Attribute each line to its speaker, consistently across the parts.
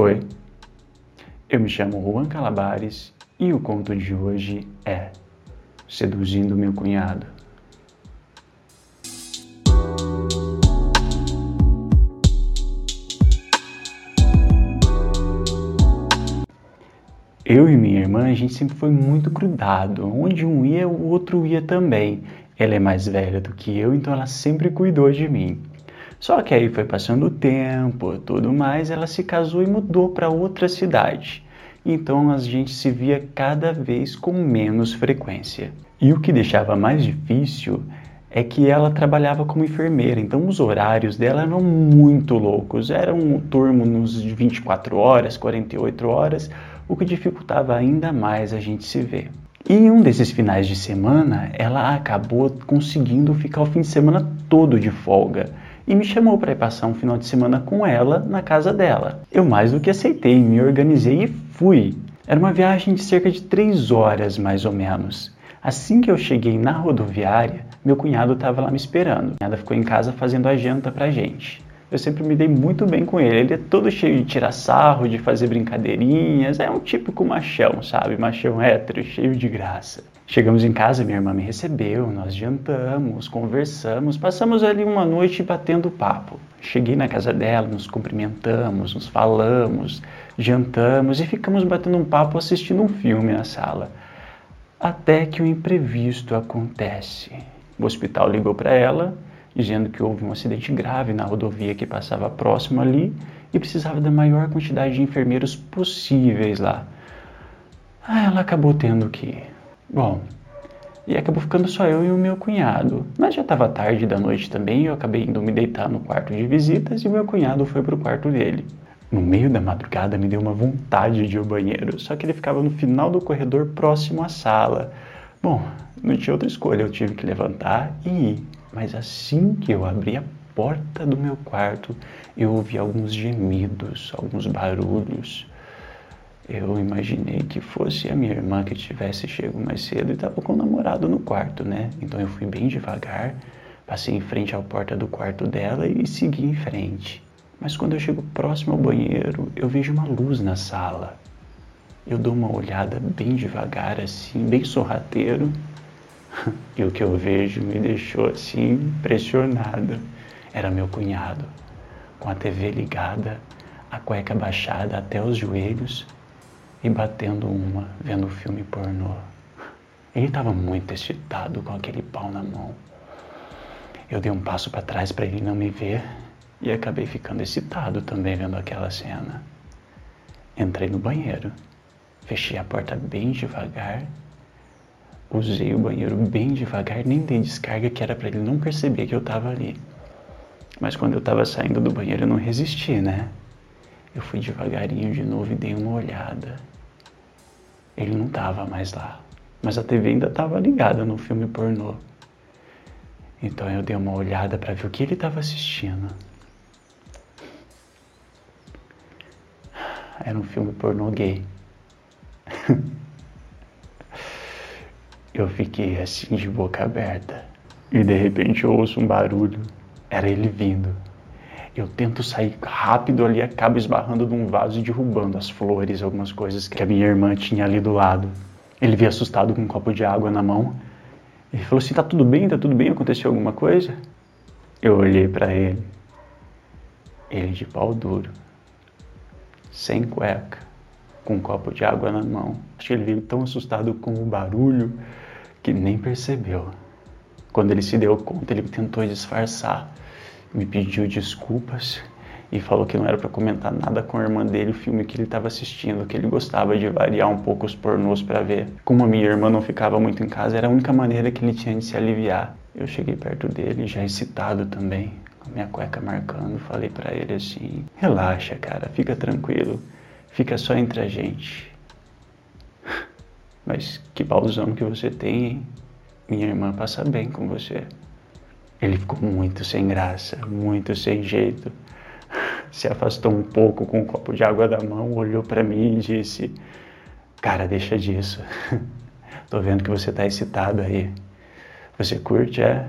Speaker 1: Oi, eu me chamo Juan Calabares e o conto de hoje é Seduzindo Meu Cunhado. Eu e minha irmã, a gente sempre foi muito grudado. Onde um ia, o outro ia também. Ela é mais velha do que eu, então ela sempre cuidou de mim. Só que aí foi passando o tempo, tudo mais, ela se casou e mudou para outra cidade. Então a gente se via cada vez com menos frequência. E o que deixava mais difícil é que ela trabalhava como enfermeira, então os horários dela eram muito loucos. Era um turno nos 24 horas, 48 horas, o que dificultava ainda mais a gente se ver. E em um desses finais de semana, ela acabou conseguindo ficar o fim de semana todo de folga e me chamou para passar um final de semana com ela na casa dela. Eu mais do que aceitei, me organizei e fui. Era uma viagem de cerca de três horas, mais ou menos. Assim que eu cheguei na rodoviária, meu cunhado estava lá me esperando. Ela ficou em casa fazendo a janta pra gente. Eu sempre me dei muito bem com ele. Ele é todo cheio de tirar sarro, de fazer brincadeirinhas. É um típico machão, sabe? Machão hétero, cheio de graça. Chegamos em casa, minha irmã me recebeu, nós jantamos, conversamos, passamos ali uma noite batendo papo. Cheguei na casa dela, nos cumprimentamos, nos falamos, jantamos e ficamos batendo um papo assistindo um filme na sala. Até que o um imprevisto acontece. O hospital ligou para ela, dizendo que houve um acidente grave na rodovia que passava próximo ali e precisava da maior quantidade de enfermeiros possíveis lá. Ah, ela acabou tendo que ir. Bom, e acabou ficando só eu e o meu cunhado. Mas já estava tarde da noite também, eu acabei indo me deitar no quarto de visitas e o meu cunhado foi para o quarto dele. No meio da madrugada me deu uma vontade de ir ao banheiro, só que ele ficava no final do corredor próximo à sala. Bom, não tinha outra escolha, eu tive que levantar e ir. Mas assim que eu abri a porta do meu quarto, eu ouvi alguns gemidos, alguns barulhos. Eu imaginei que fosse a minha irmã que tivesse chego mais cedo e estava com o namorado no quarto, né? Então eu fui bem devagar, passei em frente à porta do quarto dela e segui em frente. Mas quando eu chego próximo ao banheiro, eu vejo uma luz na sala. Eu dou uma olhada bem devagar, assim, bem sorrateiro, e o que eu vejo me deixou assim impressionado. Era meu cunhado, com a TV ligada, a cueca baixada até os joelhos e batendo uma, vendo o filme pornô. Ele estava muito excitado com aquele pau na mão. Eu dei um passo para trás para ele não me ver e acabei ficando excitado também vendo aquela cena. Entrei no banheiro, fechei a porta bem devagar, usei o banheiro bem devagar, nem dei descarga que era para ele não perceber que eu estava ali. Mas quando eu estava saindo do banheiro eu não resisti, né? Eu fui devagarinho de novo e dei uma olhada. Ele não estava mais lá, mas a TV ainda estava ligada no filme pornô. Então eu dei uma olhada para ver o que ele estava assistindo. Era um filme pornô gay. eu fiquei assim de boca aberta e de repente eu ouço um barulho. Era ele vindo. Eu tento sair rápido ali, acabo esbarrando num vaso e derrubando as flores, algumas coisas que a minha irmã tinha ali do lado. Ele veio assustado com um copo de água na mão. Ele falou assim: Tá tudo bem? Tá tudo bem? Aconteceu alguma coisa? Eu olhei para ele. Ele de pau duro, sem cueca, com um copo de água na mão. Acho que ele veio tão assustado com o barulho que nem percebeu. Quando ele se deu conta, ele tentou disfarçar me pediu desculpas e falou que não era para comentar nada com a irmã dele o filme que ele estava assistindo, que ele gostava de variar um pouco os pornôs para ver. Como a minha irmã não ficava muito em casa, era a única maneira que ele tinha de se aliviar. Eu cheguei perto dele, já excitado também, com minha cueca marcando, falei para ele assim: "Relaxa, cara, fica tranquilo. Fica só entre a gente." Mas que pausão que você tem, hein? Minha irmã passa bem com você. Ele ficou muito sem graça, muito sem jeito. Se afastou um pouco com um copo de água da mão, olhou para mim e disse: Cara, deixa disso. Tô vendo que você tá excitado aí. Você curte, é?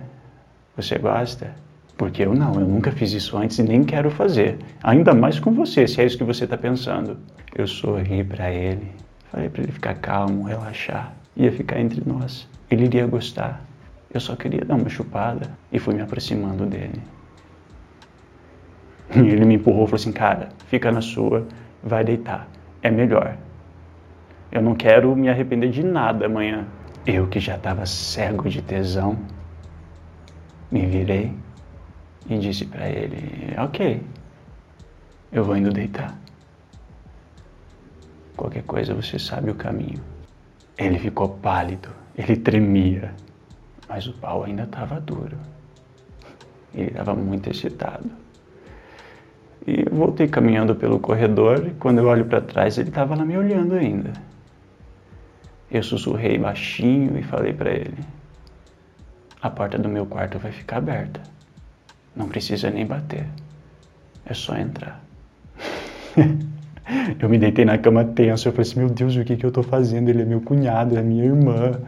Speaker 1: Você gosta? Porque eu não, eu nunca fiz isso antes e nem quero fazer. Ainda mais com você, se é isso que você está pensando. Eu sorri para ele, falei para ele ficar calmo, relaxar. Ia ficar entre nós. Ele iria gostar. Eu só queria dar uma chupada e fui me aproximando dele. Ele me empurrou e falou assim: Cara, fica na sua, vai deitar. É melhor. Eu não quero me arrepender de nada amanhã. Eu que já estava cego de tesão, me virei e disse para ele: Ok, eu vou indo deitar. Qualquer coisa você sabe o caminho. Ele ficou pálido, ele tremia, mas o pau ainda estava duro. Ele estava muito excitado. E eu voltei caminhando pelo corredor e quando eu olho para trás ele estava lá me olhando ainda. Eu sussurrei baixinho e falei para ele: A porta do meu quarto vai ficar aberta. Não precisa nem bater. É só entrar. eu me deitei na cama tenso. Eu falei assim: Meu Deus, o que, que eu tô fazendo? Ele é meu cunhado, é minha irmã.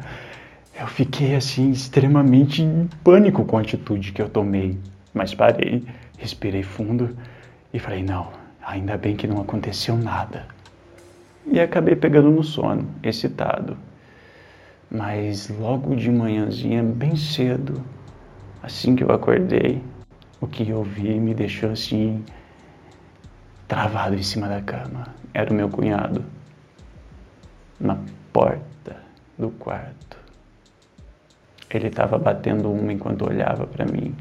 Speaker 1: Eu fiquei assim, extremamente em pânico com a atitude que eu tomei. Mas parei, respirei fundo e falei: Não, ainda bem que não aconteceu nada. E acabei pegando no sono, excitado. Mas logo de manhãzinha, bem cedo, assim que eu acordei, o que eu vi me deixou assim, travado em cima da cama. Era o meu cunhado, na porta do quarto. Ele estava batendo uma enquanto olhava para mim.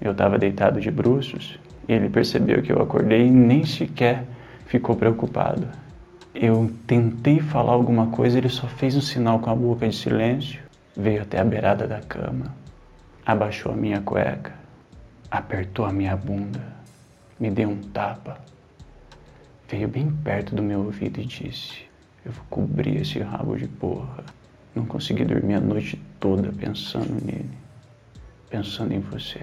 Speaker 1: Eu estava deitado de bruços e ele percebeu que eu acordei e nem sequer ficou preocupado. Eu tentei falar alguma coisa, ele só fez um sinal com a boca de silêncio, veio até a beirada da cama, abaixou a minha cueca, apertou a minha bunda, me deu um tapa, veio bem perto do meu ouvido e disse: Eu vou cobrir esse rabo de porra. Não consegui dormir a noite toda pensando nele, pensando em você.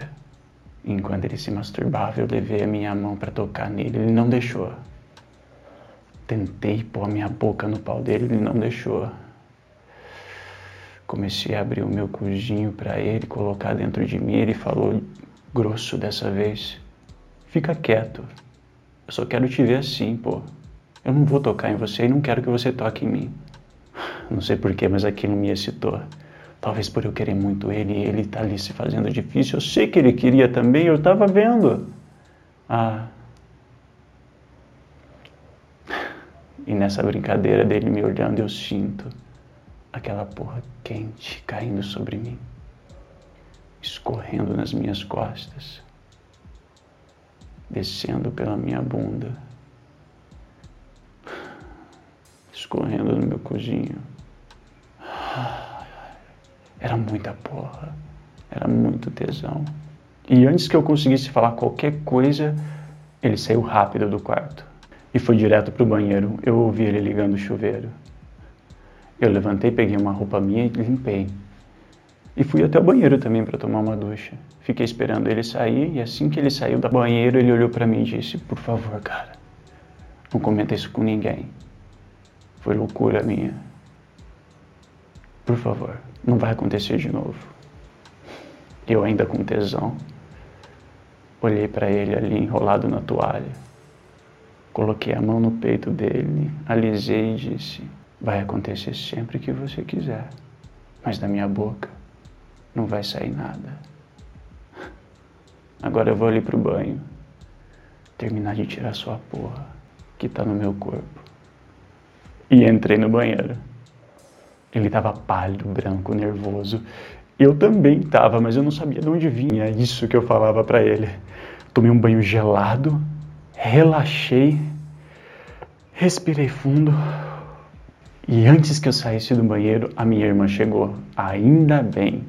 Speaker 1: Enquanto ele se masturbava, eu levei a minha mão para tocar nele, ele não deixou. Tentei pôr a minha boca no pau dele, ele não deixou. Comecei a abrir o meu cujinho para ele, colocar dentro de mim. Ele falou grosso dessa vez: Fica quieto. Eu só quero te ver assim, pô. Eu não vou tocar em você e não quero que você toque em mim. Não sei porquê, mas aquilo me excitou. Talvez por eu querer muito ele e ele tá ali se fazendo difícil. Eu sei que ele queria também, eu tava vendo. Ah, E nessa brincadeira dele me olhando, eu sinto aquela porra quente caindo sobre mim, escorrendo nas minhas costas, descendo pela minha bunda, escorrendo no meu cozinho. Era muita porra, era muito tesão. E antes que eu conseguisse falar qualquer coisa, ele saiu rápido do quarto e foi direto para o banheiro. Eu ouvi ele ligando o chuveiro. Eu levantei, peguei uma roupa minha e limpei. E fui até o banheiro também para tomar uma ducha. Fiquei esperando ele sair e assim que ele saiu do banheiro, ele olhou para mim e disse: Por favor, cara, não comenta isso com ninguém. Foi loucura minha. Por favor, não vai acontecer de novo. Eu ainda com tesão, olhei para ele ali enrolado na toalha Coloquei a mão no peito dele, alisei e disse: Vai acontecer sempre que você quiser, mas da minha boca não vai sair nada. Agora eu vou ali pro banho, terminar de tirar sua porra que tá no meu corpo. E entrei no banheiro. Ele estava pálido, branco, nervoso. Eu também estava, mas eu não sabia de onde vinha isso que eu falava para ele. Tomei um banho gelado relaxei, respirei fundo e antes que eu saísse do banheiro, a minha irmã chegou. Ainda bem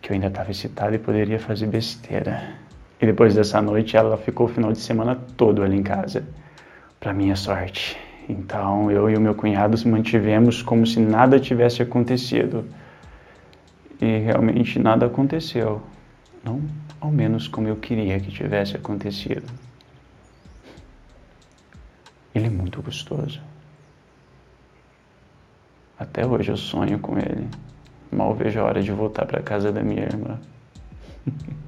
Speaker 1: que eu ainda estava excitado e poderia fazer besteira. E depois dessa noite, ela ficou o final de semana todo ali em casa, para minha sorte. Então eu e o meu cunhado nos mantivemos como se nada tivesse acontecido. E realmente nada aconteceu. Não ao menos como eu queria que tivesse acontecido. Ele é muito gostoso. Até hoje eu sonho com ele. Mal vejo a hora de voltar para casa da minha irmã.